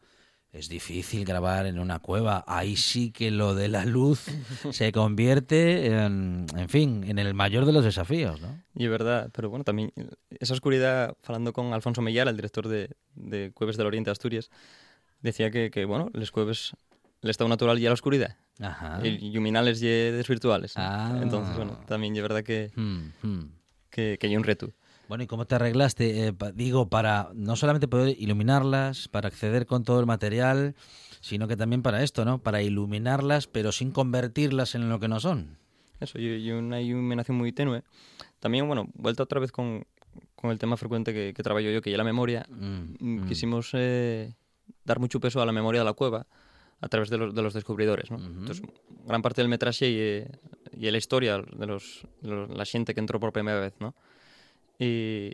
Es difícil grabar en una cueva. Ahí sí que lo de la luz se convierte en, en fin, en el mayor de los desafíos, ¿no?
Y es verdad, pero bueno, también esa oscuridad, hablando con Alfonso Mellar, el director de, de Cueves del Oriente de Asturias, decía que, que bueno, les cueves el estado natural y a la oscuridad.
Ajá.
Y luminales y desvirtuales.
Ah.
Entonces, bueno, también es verdad que,
Hmm, hmm.
que, que hay un reto.
Bueno, ¿y cómo te arreglaste? Eh, pa- digo, para no solamente poder iluminarlas, para acceder con todo el material, sino que también para esto, ¿no? Para iluminarlas, pero sin convertirlas en lo que no son.
Eso, y, y una iluminación muy tenue. También, bueno, vuelta otra vez con, con el tema frecuente que, que trabajo yo, que es la memoria.
Mm,
Mm,
mm.
Quisimos eh, dar mucho peso a la memoria de la cueva a través de los, de los descubridores. ¿no?
Ujú.
Entonces, gran parte del metraje y, eh, y la historia de, los, de los- la gente que entró por primera vez. ¿no? Y,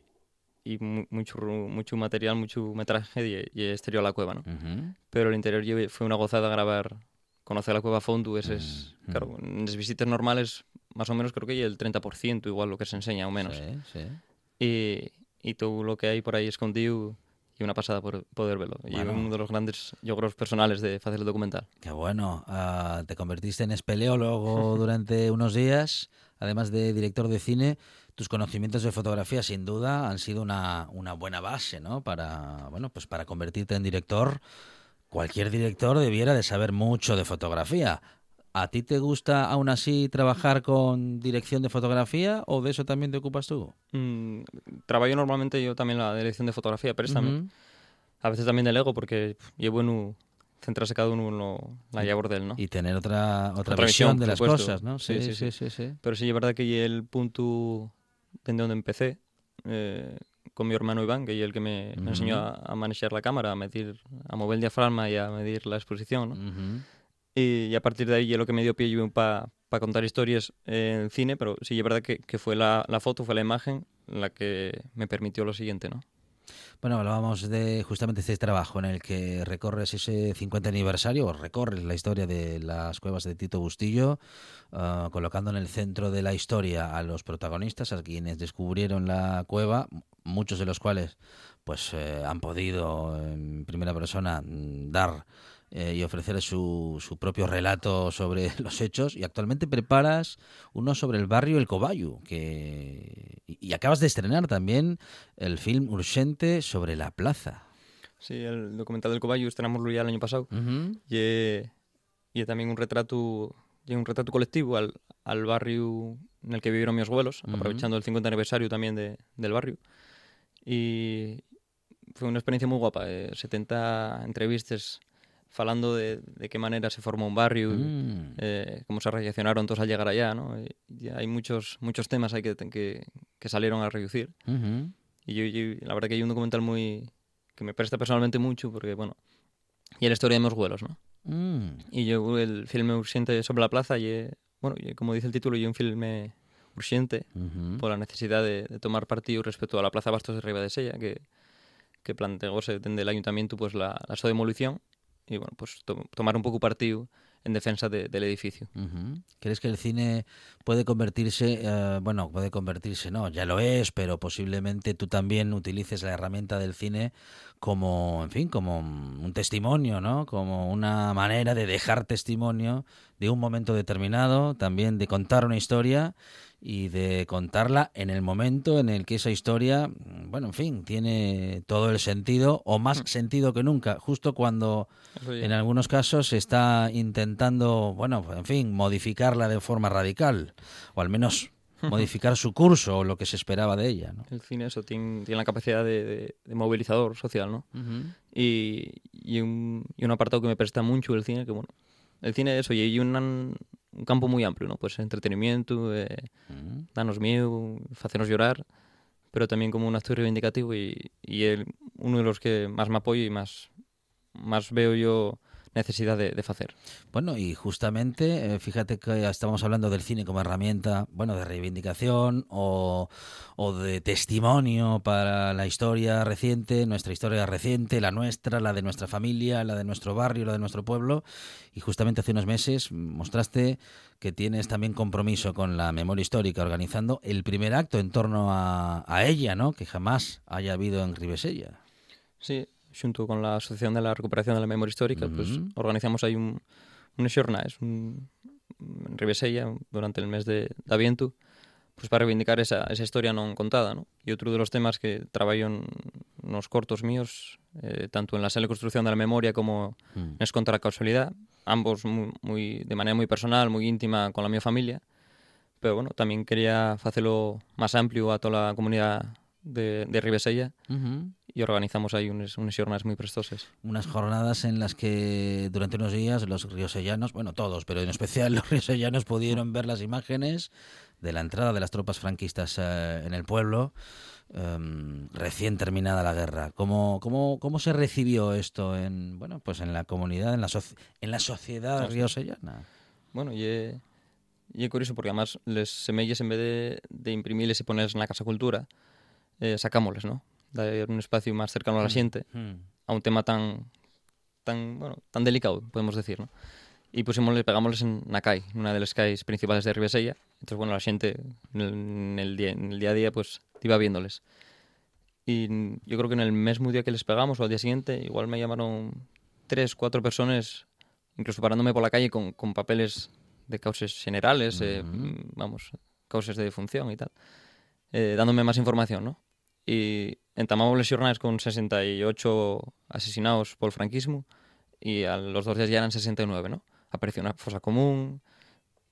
y mu- mucho, mucho material, mucho metraje y, y exterior a la cueva. ¿no?
Ujú.
Pero el interior fue una gozada grabar, conocer la cueva a fondo. Es,
Mm,
claro, en las visitas normales, más o menos creo que hay el 30% igual lo que se enseña, o menos.
Sí, sí.
Y, y todo lo que hay por ahí escondido y una pasada por poder verlo. Y
Bueno.
uno de los grandes logros personales de hacer el documental.
Qué bueno. Ah, te convertiste en espeleólogo durante unos días, además de director de cine. Tus conocimientos de fotografía, sin duda, han sido una, una buena base, ¿no? Para, bueno, pues para convertirte en director. Cualquier director debiera de saber mucho de fotografía. ¿A ti te gusta aún así trabajar con dirección de fotografía o de eso también te ocupas tú?
Mm, trabajo normalmente yo también la dirección de fotografía, pero es también,
Ujú.
a veces también del ego, porque pff, es bueno centrarse cada uno en lo- la labor de él, ¿no?
Y tener otra, otra,
Otra
visión
visión,
de las
supuesto.
cosas, ¿no?
Sí, sí, sí.
sí, sí.
Pero sí es verdad que el punto desde donde empecé, eh, con mi hermano Iván, que es el que me, me enseñó a, a manejar la cámara, a medir, a mover el diafragma y a medir la exposición, ¿no?
Ujú.
Y, y a partir de ahí es lo que me dio pie para contar historias en cine, pero sí es verdad que, que fue la, la foto, fue la imagen la que me permitió lo siguiente, ¿no?
Bueno, hablábamos de justamente este trabajo en el que recorres ese 50 aniversario, o recorres la historia de las cuevas de Tito Bustillo, ah, colocando en el centro de la historia a los protagonistas, a quienes descubrieron la cueva, muchos de los cuales pues eh, han podido en primera persona mm, dar eh, y ofrecer su, su propio relato sobre los hechos y actualmente preparas uno sobre el barrio El Cobayu que y, y acabas de estrenar también el film urgente sobre la plaza.
Sí, el documental del Cobayo estrenamos ya el año pasado y, eh, y también un retrato y un retrato colectivo al, al barrio en el que vivieron mis abuelos, aprovechando el 50 aniversario también de, del barrio. Y fue una experiencia muy guapa, eh, 70 entrevistas falando de, de qué manera se formó un barrio,
Mm.
eh, cómo se reaccionaron todos al llegar allá, ¿no? Y, y hay muchos muchos temas ahí que, que, que salieron a reducir.
Ujú.
Y yo, yo- la verdad que hay un documental muy que me presta personalmente mucho porque, bueno, y la historia de mis vuelos, ¿no?
Mm.
Y yo el filme urgente sobre la plaza y, eh, bueno, y como dice el título, y un filme urgente
Ujú.
por la necesidad de, de tomar partido respecto a la plaza Bastos de Ribadesella que, que planteóse desde el ayuntamiento pues la, la su demolición y, bueno, pues to- tomar un poco partido en defensa de- del edificio.
¿Crees que el cine puede convertirse, eh, bueno, puede convertirse, no, ya lo es, pero posiblemente tú también utilices la herramienta del cine como, en fin, como un testimonio, ¿no? Como una manera de dejar testimonio de un momento determinado, también de contar una historia y de contarla en el momento en el que esa historia, mm, bueno, en fin, tiene todo el sentido o más sentido que nunca, justo cuando en algunos casos se está intentando, bueno, en fin, modificarla de forma radical, o al menos modificar su curso o lo que se esperaba de ella. ¿no?
El cine eso tiene, tiene la capacidad de, de- de movilizador social, ¿no? Y, y, un, y un apartado que me presta mucho el cine, que bueno, el cine eso, y hay un, un campo muy amplio, ¿no? Pues entretenimiento, eh,
Mm.
danos miedo, hacernos llorar, pero también como un acto reivindicativo y, y el- uno de los que más me apoyo y más, más veo yo necesidad de, de hacer.
Bueno, y justamente, eh, fíjate que estamos hablando del cine como herramienta, bueno, de reivindicación o, o, de testimonio para la historia reciente, nuestra historia reciente, la nuestra, la de nuestra familia, la de nuestro barrio, la de nuestro pueblo. Y justamente hace unos meses mostraste que tienes también compromiso con la memoria histórica, organizando el primer acto en torno a, a ella, ¿no? Que jamás haya habido en Ribesella.
Sí, junto con la Asociación de la Recuperación de la Memoria Histórica, uh -huh. pues organizamos ahí un, unos jornales un, en Ribesella durante el mes de, de Aviento pues para reivindicar esa, esa historia non contada, ¿no? E outro dos temas que traballo en, nos cortos míos, eh, tanto en la sala de construcción de la memoria como mm. en contra la causalidad, ambos muy, muy, de manera moi personal, moi íntima con la miña familia, pero bueno, tamén quería facelo máis amplio a toda a comunidade de, de Ribesella uh -huh. y organizamos ahí unas, unas jornadas muy prestosas.
Unas jornadas en las que durante unos días los riosellanos, bueno, todos, pero en especial los riosellanos pudieron ver las imágenes de la entrada de las tropas franquistas eh, en el pueblo eh, recién terminada la guerra. ¿Cómo, cómo, ¿Cómo se recibió esto en, bueno, pues en la comunidad, en la, so en la sociedad riosellana?
Bueno, y... Y es curioso porque además les semelles en vez de, de imprimirles y ponerles en la Casa Cultura, eh, sacámosles, ¿no? Dar un espacio más cercano a la xente mm. a un tema tan tan, bueno, tan delicado, podemos decir, ¿no? Y pusimosle, pegámosles en na CAI, una de las CAIs principales de Ribesella. Entonces, bueno, la xente en el, día, en el día a día, pues, iba viéndoles. Y yo creo que en el mismo día que les pegamos o al día siguiente, igual me llamaron tres, cuatro personas, incluso parándome por la calle con, con papeles de causas generales, uh -huh. eh, vamos, causas de defunción y tal, eh, dándome más información, ¿no? Y entamamos les xornades con 68 asesinados por el franquismo y a los dos días ya eran 69, ¿no? Apareció una fosa común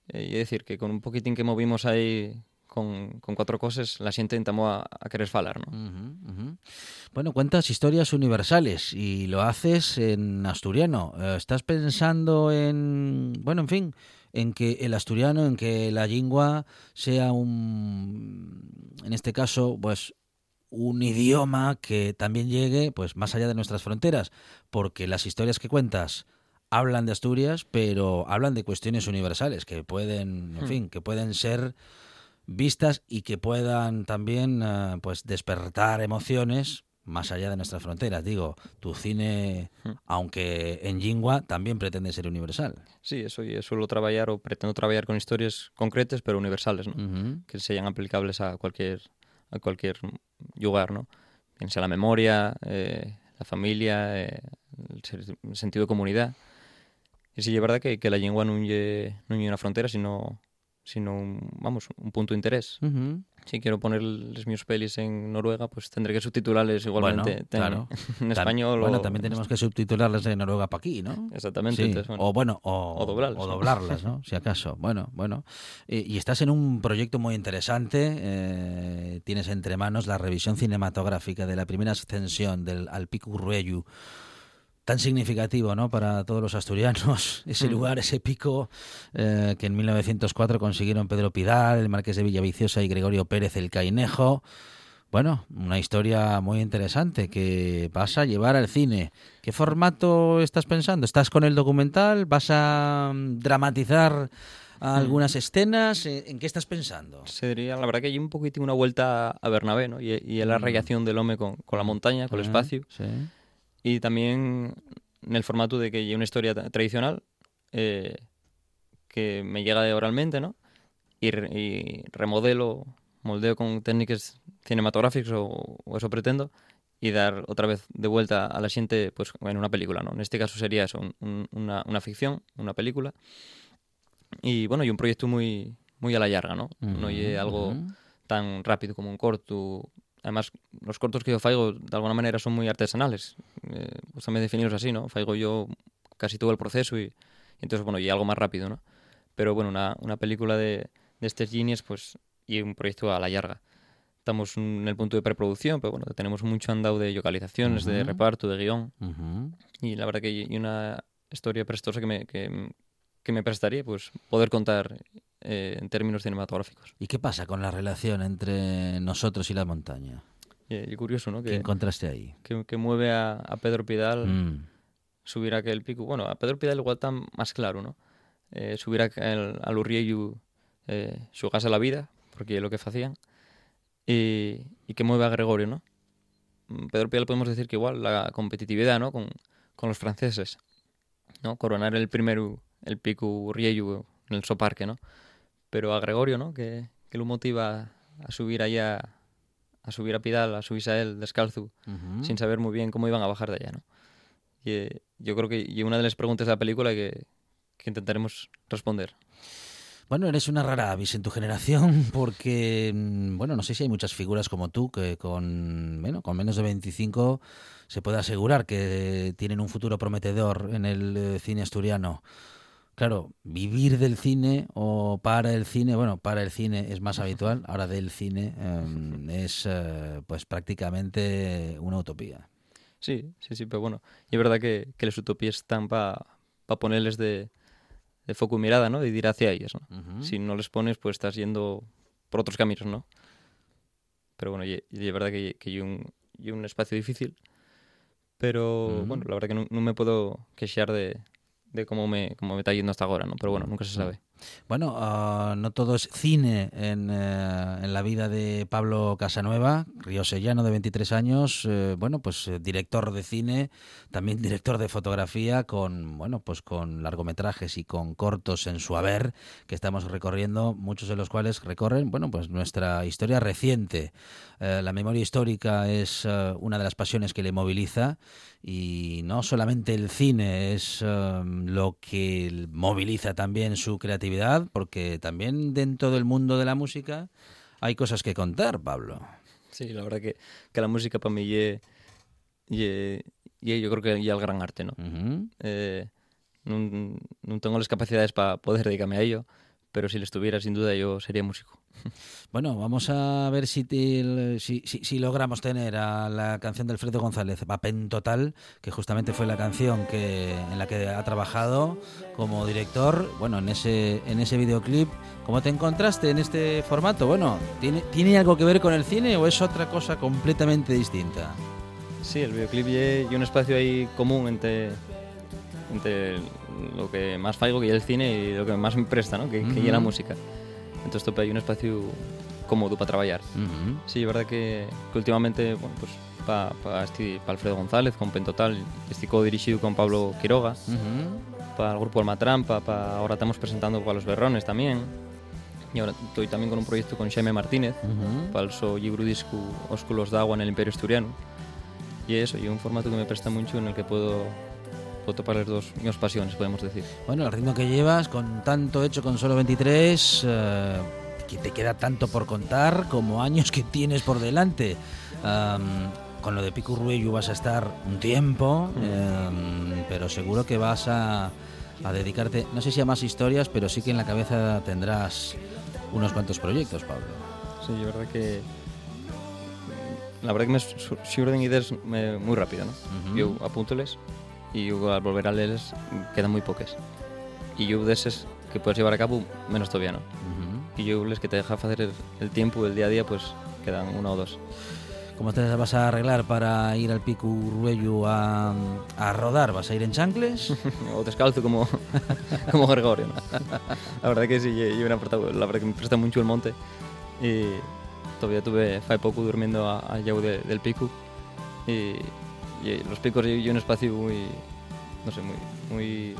eh, y decir que con un poquitín que movimos ahí con, con cuatro cosas, la xente entamó a, a querer falar, ¿no?
Bueno, cuentas historias universales y lo haces en asturiano. ¿Estás pensando en, bueno, en fin, en que el asturiano, en que la lengua sea un, en este caso, pues un idioma que también llegue pues más allá de nuestras fronteras, porque las historias que cuentas hablan de Asturias, pero hablan de cuestiones universales que pueden, en hmm. fin, que pueden ser vistas y que puedan también uh, pues despertar emociones más allá de nuestras fronteras. Digo, tu cine, hmm. aunque en lingua, también pretende ser universal.
Sí, eso y suelo trabajar o pretendo trabajar con historias concretas pero universales, ¿no? Uh -huh. que sean aplicables a cualquier a cualquier lugar, ¿no? Piensa la memoria, eh, la familia, eh, el, sentido de comunidad. Y sí, es verdad que, que la lengua no es una frontera, sino sino un, vamos, un punto de interés. Si quiero poner los mis pelis en Noruega, pues tendré que subtitularles igualmente
bueno, claro.
en español.
Bueno,
o,
también tenemos que subtitularles en Noruega para aquí, ¿no?
Exactamente.
Sí.
Entonces, bueno.
O bueno, o,
o doblarlas,
o doblarlas ¿no? si acaso. Bueno, bueno. Y, y, estás en un proyecto muy interesante. Eh, tienes entre manos la revisión cinematográfica de la primera ascensión del Alpicu Ruellu tan significativo ¿no? para todos los asturianos, ese mm. lugar, ese pico eh, que en 1904 consiguieron Pedro Pidal, el marqués de Villaviciosa y Gregorio Pérez el Cainejo. Bueno, una historia muy interesante que vas a llevar al cine. ¿Qué formato estás pensando? ¿Estás con el documental? ¿Vas a mm, dramatizar algunas escenas? ¿En qué estás pensando?
Sería, la verdad que hay un poquitín una vuelta a Bernabé, ¿no? Y, y la relación del hombre con, con, la montaña, con el espacio.
Sí.
Y también en el formato de que hay una historia tradicional eh, que me llega de oralmente, ¿no? Y, y, remodelo, moldeo con técnicas cinematográficas o, o, eso pretendo y dar otra vez de vuelta a la gente pues en una película, ¿no? En este caso sería eso, un, una, una, ficción, una película. Y bueno, y un proyecto muy muy a la larga, ¿no? Uh -huh, no hay algo uh -huh. tan rápido como un corto además los cortos que yo faigo de alguna manera son muy artesanales. Eh, pues también definirlos así no faigo yo casi todo el proceso y, y, entonces bueno y algo más rápido no pero bueno una, una película de, de estas líneas pues y un proyecto a la larga. Estamos en el punto de preproducción pero bueno tenemos mucho andado de localizaciones uh -huh. de reparto de guion.
Uh -huh.
y la verdad que hay una historia prestosa que me, que, que me prestaría pues poder contar eh, en términos cinematográficos.
¿Y qué pasa con la relación entre nosotros y la montaña?
Y, y curioso, ¿no? Que,
¿Qué encontraste ahí?
Que, que mueve a, a Pedro Pidal
mm.
subir aquel pico. Bueno, a Pedro Pidal igual está más claro, ¿no? Eh, subir aquel, al Urriello eh, xugase la vida, porque é lo que facían, e, e que mueve a Gregorio, ¿no? Mm, Pedro Pidal podemos decir que igual la competitividad, ¿no? Con, con los franceses, ¿no? Coronar el primero, el pico Urriello en el Soparque, ¿no? Pero a Gregorio, ¿no? Que, que lo motiva a subir allá, a subir a Pidal, a subirse a él descalzo, uh -huh. sin saber muy bien cómo iban a bajar de allá, ¿no? Y eh, yo creo que y una de las preguntas de la película que, que intentaremos responder.
Bueno, eres una rara avis en tu generación porque, mm, bueno, no sé si hay muchas figuras como tú que con, bueno, con menos de 25 se puede asegurar que tienen un futuro prometedor en el eh, cine asturiano. Claro, vivir del cine o para el cine, bueno, para el cine es más habitual, ahora del cine eh, es eh, pues prácticamente una utopía.
Sí, sí, sí, pero bueno, y es verdad que, que las utopías están para pa ponerles de, de foco y mirada, ¿no? De ir hacia ellas, ¿no? Uh -huh. Si no les pones, pues estás yendo por otros caminos, ¿no? Pero bueno, y, y es verdad que, que hay un, y un espacio difícil, pero uh -huh. bueno, la verdad que no, no me puedo queixar de, de cómo me, cómo me está yendo hasta ahora, ¿no? Pero bueno, nunca se sabe.
Bueno, uh, no todo es cine en, uh, en, la vida de Pablo Casanueva, riosellano de 23 años, uh, bueno, pues director de cine, también director de fotografía con, bueno, pues con largometrajes y con cortos en su haber que estamos recorriendo, muchos de los cuales recorren, bueno, pues nuestra historia reciente. Eh, la memoria histórica es una de las pasiones que le moviliza y no solamente el cine es lo que moviliza también su creatividad porque también dentro del mundo de la música hay cosas que contar, Pablo.
Sí, la verdad que, que la música para mí y, y, y yo creo que ya el gran arte, ¿no? Uh -huh. eh, no, no tengo las capacidades para poder dedicarme a ello, pero si les tuviera, sin duda, yo sería músico.
Bueno, vamos a ver si, te, si, si, si, logramos tener a la canción de Alfredo González, Papén Total, que justamente fue la canción que, en la que ha trabajado como director. Bueno, en ese, en ese videoclip, ¿cómo te encontraste en este formato? Bueno, ¿tiene, ¿tiene algo que ver con el cine o es otra cosa completamente distinta?
Sí, el videoclip y un espacio ahí común entre, entre lo que más faigo que es el cine y lo que más me presta, ¿no? que, uh -huh. que es la música. Entonces tope hay un espacio cómodo para trabajar. Uh -huh. Sí, es verdad que, que últimamente, bueno, pues para pa este, pa Alfredo González, con Pentotal, estoy dirigido con Pablo Quiroga, uh -huh. para el grupo Almatrampa, pa, ahora estamos presentando para Los Berrones también, y ahora estoy también con un proyecto con Xaime Martínez, uh -huh. para el so libro disco Ósculos d'Agua en el Imperio Asturiano, y eso, y un formato que me presta mucho en el que puedo puedo topar las dos mis pasiones, podemos decir.
Bueno, el ritmo que llevas, con tanto hecho con solo 23, eh, que te queda tanto por contar como años que tienes por delante. Um, con lo de Pico Ruello vas a estar un tiempo, mm. eh, pero seguro que vas a, a, dedicarte, no sé si a más historias, pero sí que en la cabeza tendrás unos cuantos proyectos, Pablo.
Sí, la verdad que la verdad que me surgen ideas muy rápido, ¿no? Uh -huh. Yo apúntoles y yo, al volver a leerles quedan muy pocas. Y yo de esas que puedes llevar a cabo menos todavía, ¿no? Uh -huh. Y yo les que te deja hacer el, el, tiempo, el día a día, pues quedan una o dos.
¿Cómo te vas a arreglar para ir al Pico Ruello a, a rodar? ¿Vas a ir en chancles?
o descalzo como, como Gregorio, ¿no? La verdad que sí, yo una la verdad que me presta mucho el monte y todavía tuve hace poco durmiendo al lado de, del Pico y y los picos y un espacio muy, no sé, muy, muy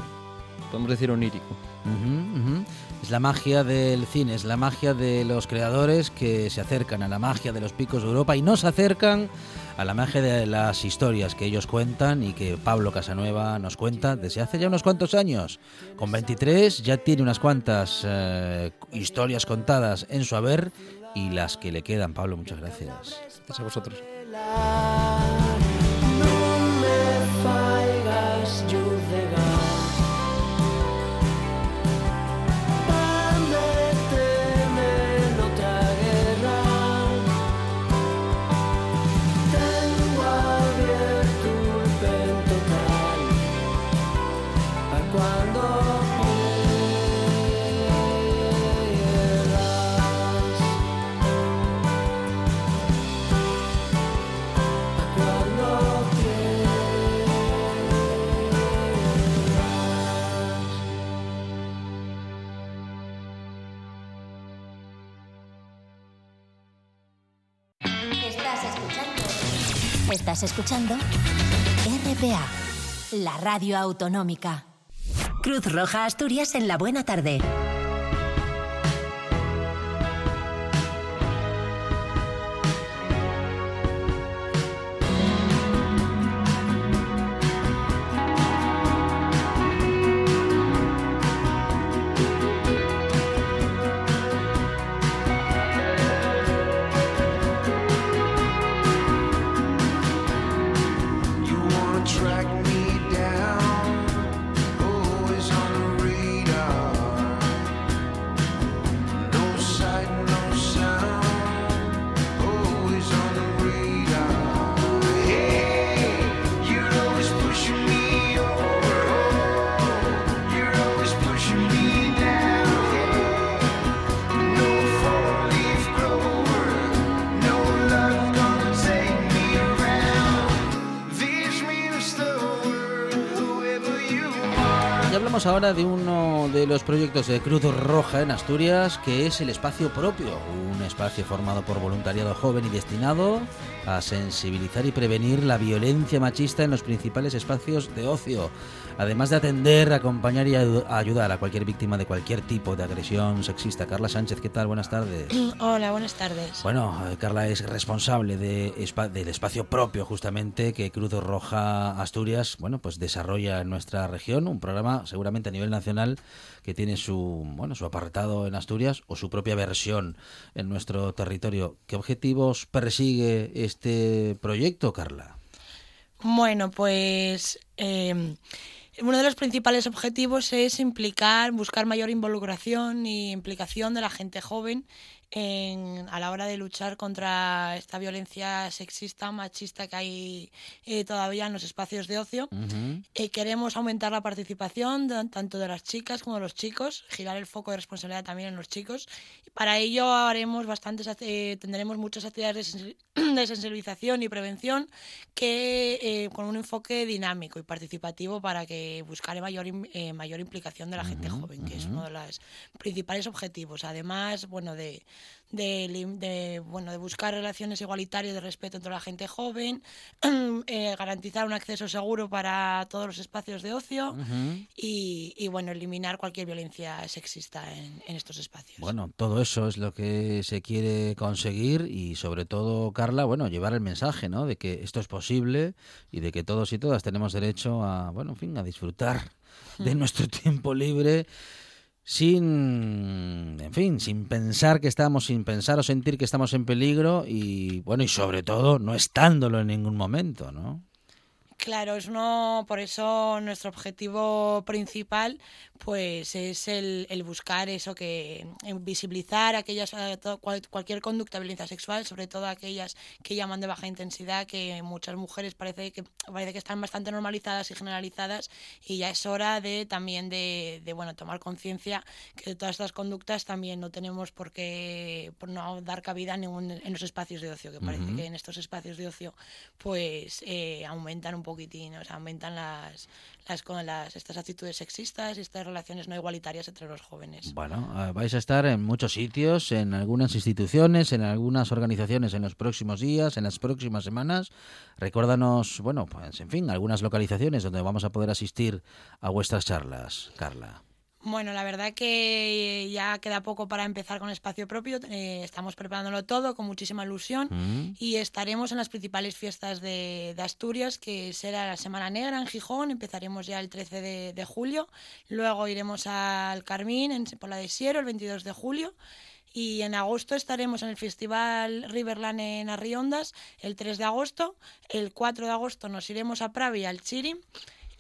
podemos decir onírico.
Uh -huh, uh -huh. Es la magia del cine, es la magia de los creadores que se acercan a la magia de los picos de Europa y no se acercan a la magia de las historias que ellos cuentan y que Pablo Casanueva nos cuenta desde hace ya unos cuantos años. Con 23 ya tiene unas cuantas eh, historias contadas en su haber y las que le quedan. Pablo, muchas gracias.
Gracias a vosotros.
Estás escuchando RPA, la radio autonómica. Cruz Roja Asturias en la buena tarde.
Ahora de uno de los proyectos de Cruz Roja en Asturias, que es el Espacio Propio, un espacio formado por voluntariado joven y destinado a sensibilizar y prevenir la violencia machista en los principales espacios de ocio, además de atender, acompañar y ayudar a cualquier víctima de cualquier tipo de agresión sexista. Carla Sánchez, ¿qué tal? Buenas tardes.
Hola, buenas tardes.
Bueno, eh, Carla es responsable de, del espacio propio justamente que Cruz Roja Asturias, bueno, pues desarrolla en nuestra región, un programa seguramente a nivel nacional que tiene su, bueno, su apartado en Asturias o su propia versión en nuestro territorio. ¿Qué objetivos persigue este proyecto, Carla?
Bueno, pues eh, uno de los principales objetivos es implicar, buscar mayor involucración y implicación de la gente joven a la hora de luchar contra esta violencia sexista, machista que hay eh, todavía en los espacios de ocio. Eh, queremos aumentar la participación tanto de las chicas como de los chicos, girar el foco de responsabilidad también en los chicos. Y para ello haremos bastantes, eh, tendremos muchas actividades de, sensibilización y prevención que con un enfoque dinámico y participativo para que buscar mayor, mayor implicación de la gente joven, que es uno de los principales objetivos. Además, bueno, de de, bueno, de buscar relaciones igualitarias de respeto entre la gente joven, eh, garantizar un acceso seguro para todos los espacios de ocio y, bueno, eliminar cualquier violencia sexista en, estos espacios.
Bueno, todo eso es lo que se quiere conseguir y sobre todo, Carla, bueno, llevar el mensaje, ¿no? De que esto es posible y de que todos y todas tenemos derecho a, bueno, en fin, a disfrutar de nuestro tiempo libre sin, en fin, sin pensar que estamos, sin pensar o sentir que estamos en peligro y, bueno, y sobre todo no estándolo en ningún momento, ¿no?
Claro, es uno, por eso nuestro objetivo principal pues es el, buscar eso que visibilizar aquellas eh, cualquier conducta de violencia sexual, sobre todo aquellas que llaman de baja intensidad, que muchas mujeres parece que parece que están bastante normalizadas y generalizadas y ya es hora de también de, bueno tomar conciencia que todas estas conductas también no tenemos por qué por no dar cabida en, en los espacios de ocio, que parece que en estos espacios de ocio pues eh, aumentan un poquitín, o sea, aumentan las las, con las, estas actitudes sexistas y estas relaciones no igualitarias entre los jóvenes.
Bueno, eh, vais a estar en muchos sitios, en algunas instituciones, en algunas organizaciones en los próximos días, en las próximas semanas. Recuérdanos, bueno, pues en fin, algunas localizaciones donde vamos a poder asistir a vuestras charlas, Carla.
Bueno, la verdad que ya queda poco para empezar con espacio propio. Eh, estamos preparándolo todo con muchísima ilusión mm. y estaremos en las principales fiestas de, Asturias, que será la Semana Negra en Gijón. Empezaremos ya el 13 de, julio. Luego iremos al Carmín, en Pola de Siero, el 22 de julio. Y en agosto estaremos en el Festival Riverland en Arriondas, el 3 de agosto. El 4 de agosto nos iremos a Pravi, al Chiri.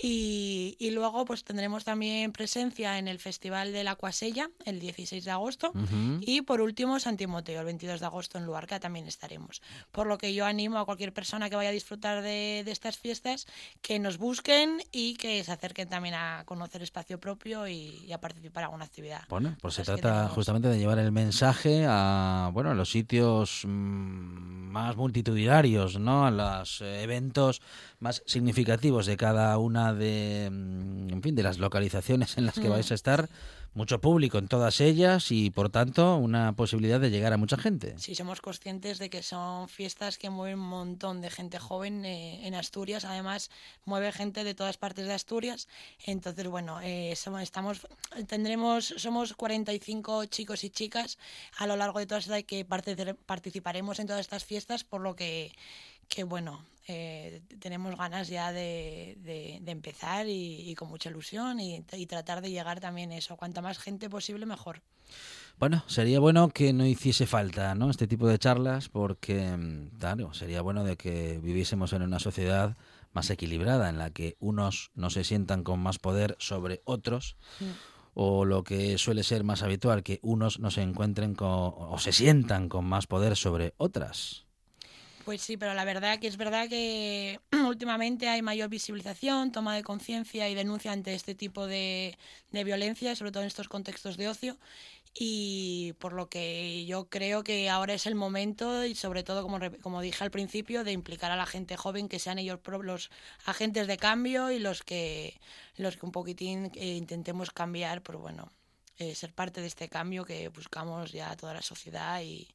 Y, y, luego pues tendremos también presencia en el Festival de la Cuasella el 16 de agosto y por último San Timoteo el 22 de agosto en Luarca también estaremos. Por lo que yo animo a cualquier persona que vaya a disfrutar de, de estas fiestas que nos busquen y que se acerquen también a conocer espacio propio y, a participar en alguna actividad.
Bueno, pues se trata justamente de llevar el mensaje a bueno a los sitios mm, más multitudinarios, ¿no? A los eventos más significativos de cada una de, mm, en fin, de las localizaciones en las que mm. vais a estar mucho público en todas ellas y por tanto una posibilidad de llegar a mucha gente.
Sí, somos conscientes de que son fiestas que mueven un montón de gente joven eh, en Asturias. Además, mueve gente de todas partes de Asturias. Entonces, bueno, eh, somos, estamos, tendremos, somos 45 chicos y chicas a lo largo de todas las que participaremos en todas estas fiestas, por lo que que bueno, eh, tenemos ganas ya de, de, empezar y, con mucha ilusión y, tratar de llegar también eso. Cuanta más gente posible, mejor.
Bueno, sería bueno que no hiciese falta ¿no? este tipo de charlas porque, mm, claro, sería bueno de que viviésemos en una sociedad más equilibrada en la que unos no se sientan con más poder sobre otros. O lo que suele ser más habitual, que unos no se encuentren con, o se sientan con más poder sobre otras.
Pues sí, pero la verdad que es verdad que últimamente hay mayor visibilización, toma de conciencia y denuncia ante este tipo de, de violencia, sobre todo en estos contextos de ocio. Y por lo que yo creo que ahora es el momento, y sobre todo, como, como dije al principio, de implicar a la gente joven, que sean ellos los agentes de cambio y los que, los que un poquitín eh, intentemos cambiar, pues bueno, eh, ser parte de este cambio que buscamos ya toda la sociedad y,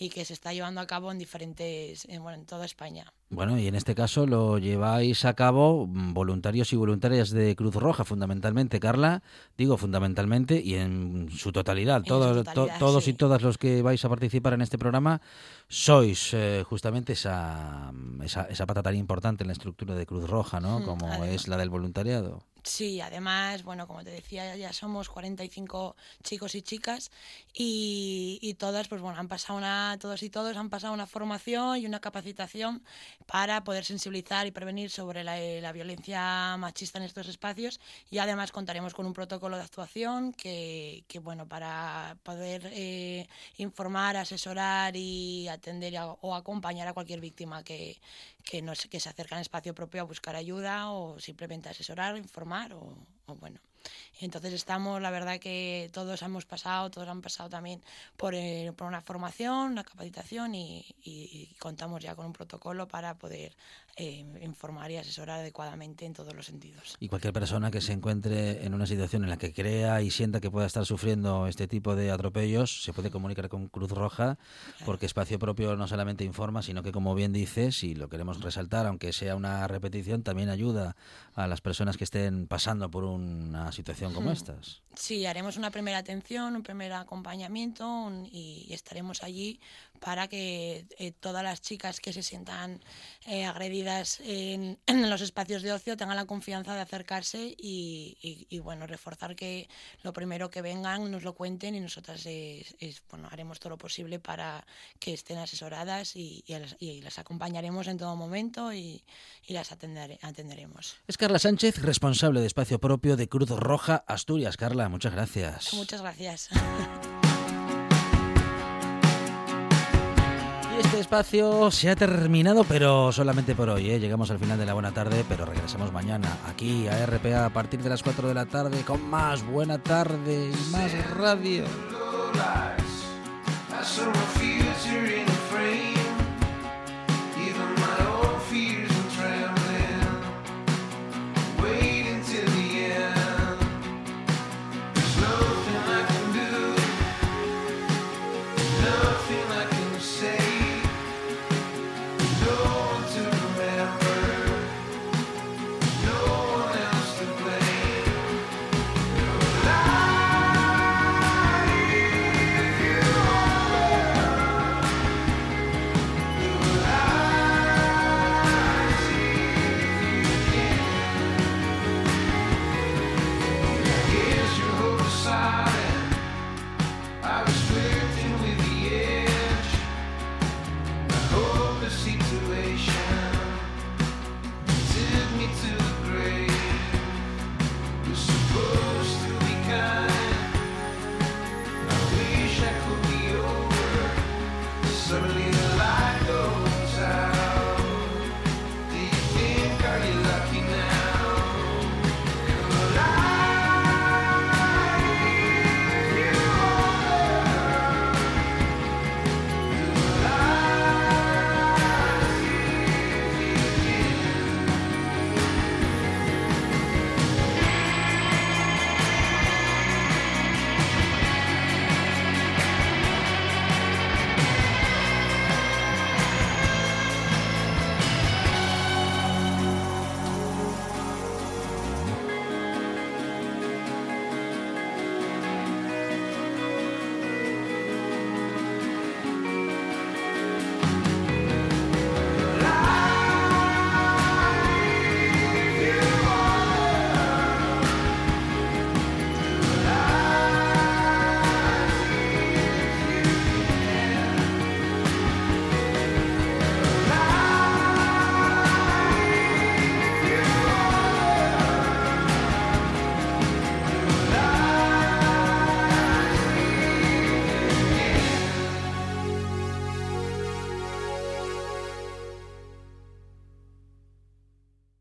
y que se está llevando a cabo en diferentes, en, bueno, en toda España.
Bueno, y en este caso lo lleváis a cabo mm, voluntarios y voluntarias de Cruz Roja, fundamentalmente, Carla, digo fundamentalmente y en su totalidad. todos, todos y todas los que vais a participar en este programa sois eh, justamente esa, esa, esa, pata tan importante en la estructura de Cruz Roja, ¿no? Como es la del voluntariado.
Sí, además, bueno, como te decía, ya somos 45 chicos y chicas y, y todas, pues bueno, han pasado una, todos y todos han pasado una formación y una capacitación para poder sensibilizar y prevenir sobre la, eh, la, violencia machista en estos espacios. Y además contaremos con un protocolo de actuación que, que bueno, para poder eh, informar, asesorar y atender o acompañar a cualquier víctima que, que, no, que se acerca en espacio propio a buscar ayuda o simplemente asesorar, informar o, bueno. Entonces estamos, la verdad que todos hemos pasado, todos han pasado también por, eh, por una formación, una capacitación y, contamos ya con un protocolo para poder eh, informar y asesorar adecuadamente en todos los sentidos.
Y cualquier persona que se encuentre en una situación en la que crea y sienta que pueda estar sufriendo este tipo de atropellos, se puede comunicar con Cruz Roja, porque Espacio Propio no solamente informa, sino que, como bien dices, y lo queremos resaltar, aunque sea una repetición, también ayuda a las personas que estén pasando por una situación como estas.
Sí, haremos una primera atención, un primer acompañamiento y estaremos allí para que eh, todas las chicas que se sientan eh, agredidas en, los espacios de ocio tengan la confianza de acercarse y, bueno, reforzar que lo primero que vengan nos lo cuenten y nosotras bueno, haremos todo lo posible para que estén asesoradas y, las acompañaremos en todo momento y, las atenderemos.
Es Carla Sánchez, responsable de espacio propio de Cruz Roja Asturias. Carla, muchas gracias.
Muchas gracias.
este espacio se ha terminado, pero solamente por hoy. ¿eh? Llegamos al final de la buena tarde, pero regresamos mañana aquí a RPA a partir de las 4 de la tarde con más buena tarde y más radio.